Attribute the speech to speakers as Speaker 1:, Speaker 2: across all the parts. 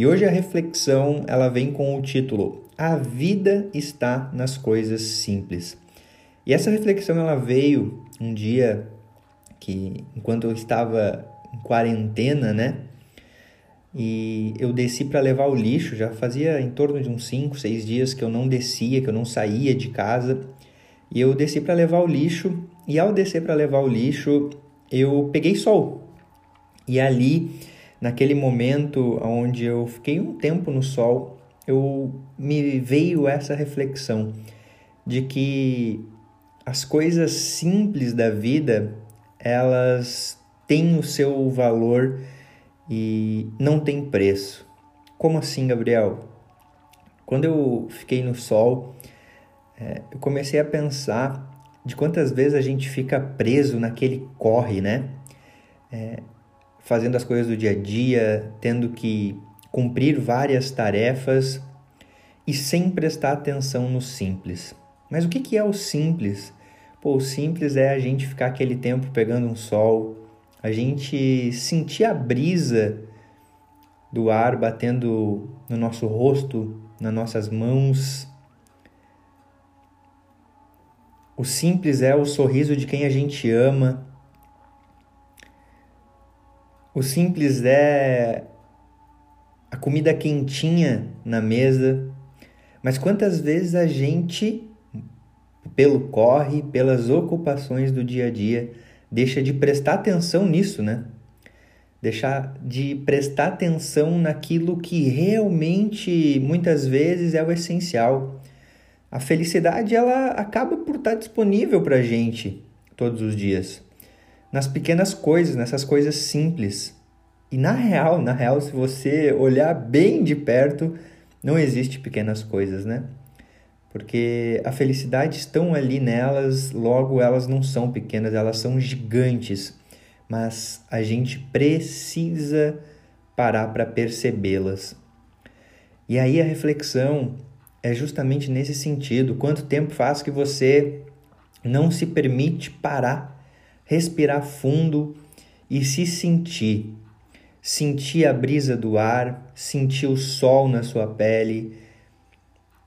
Speaker 1: E hoje a reflexão ela vem com o título A vida está nas coisas simples. E essa reflexão ela veio um dia que enquanto eu estava em quarentena, né? E eu desci para levar o lixo, já fazia em torno de uns 5, 6 dias que eu não descia, que eu não saía de casa. E eu desci para levar o lixo, e ao descer para levar o lixo, eu peguei sol. E ali naquele momento onde eu fiquei um tempo no sol, eu me veio essa reflexão de que as coisas simples da vida, elas têm o seu valor e não tem preço. Como assim, Gabriel? Quando eu fiquei no sol, é, eu comecei a pensar de quantas vezes a gente fica preso naquele corre, né? É, fazendo as coisas do dia a dia, tendo que cumprir várias tarefas e sem prestar atenção no simples. Mas o que é o simples? Pô, o simples é a gente ficar aquele tempo pegando um sol, a gente sentir a brisa do ar batendo no nosso rosto, nas nossas mãos. O simples é o sorriso de quem a gente ama, o simples é a comida quentinha na mesa, mas quantas vezes a gente, pelo corre, pelas ocupações do dia a dia, deixa de prestar atenção nisso, né? Deixar de prestar atenção naquilo que realmente muitas vezes é o essencial. A felicidade ela acaba por estar disponível para a gente todos os dias nas pequenas coisas, nessas coisas simples. E na real, na real, se você olhar bem de perto, não existe pequenas coisas, né? Porque a felicidade estão ali nelas, logo elas não são pequenas, elas são gigantes. Mas a gente precisa parar para percebê-las. E aí a reflexão é justamente nesse sentido. Quanto tempo faz que você não se permite parar respirar fundo e se sentir. Sentir a brisa do ar, sentir o sol na sua pele,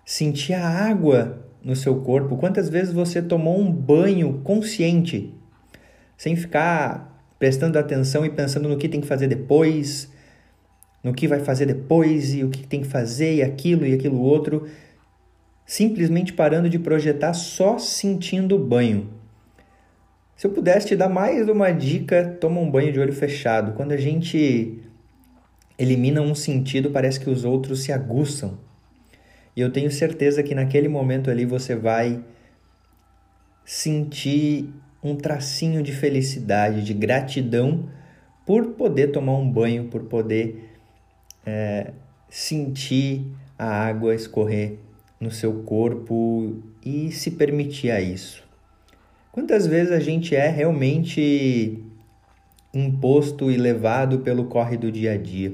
Speaker 1: sentir a água no seu corpo. Quantas vezes você tomou um banho consciente, sem ficar prestando atenção e pensando no que tem que fazer depois, no que vai fazer depois e o que tem que fazer e aquilo e aquilo outro, simplesmente parando de projetar só sentindo o banho. Se eu pudesse te dar mais uma dica, toma um banho de olho fechado. Quando a gente elimina um sentido, parece que os outros se aguçam. E eu tenho certeza que naquele momento ali você vai sentir um tracinho de felicidade, de gratidão por poder tomar um banho, por poder é, sentir a água escorrer no seu corpo e se permitir a isso. Quantas vezes a gente é realmente imposto e levado pelo corre do dia a dia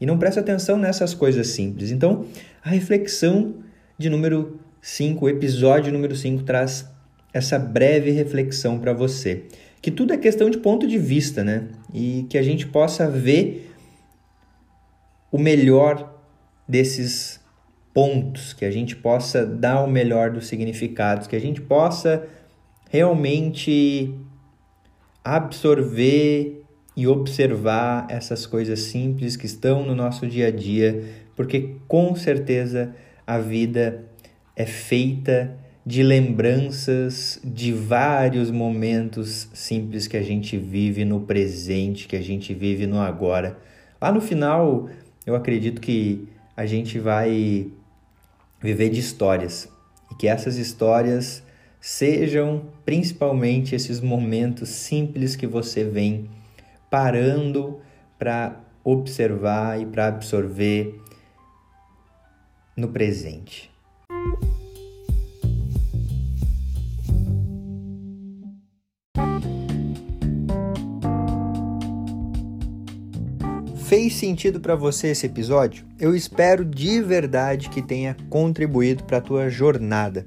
Speaker 1: e não presta atenção nessas coisas simples? Então, a reflexão de número 5, o episódio número 5 traz essa breve reflexão para você. Que tudo é questão de ponto de vista, né? E que a gente possa ver o melhor desses pontos, que a gente possa dar o melhor dos significados, que a gente possa realmente absorver e observar essas coisas simples que estão no nosso dia a dia, porque com certeza a vida é feita de lembranças de vários momentos simples que a gente vive no presente, que a gente vive no agora. Lá no final, eu acredito que a gente vai viver de histórias e que essas histórias sejam principalmente esses momentos simples que você vem parando para observar e para absorver no presente. Fez sentido para você esse episódio? Eu espero de verdade que tenha contribuído para a tua jornada.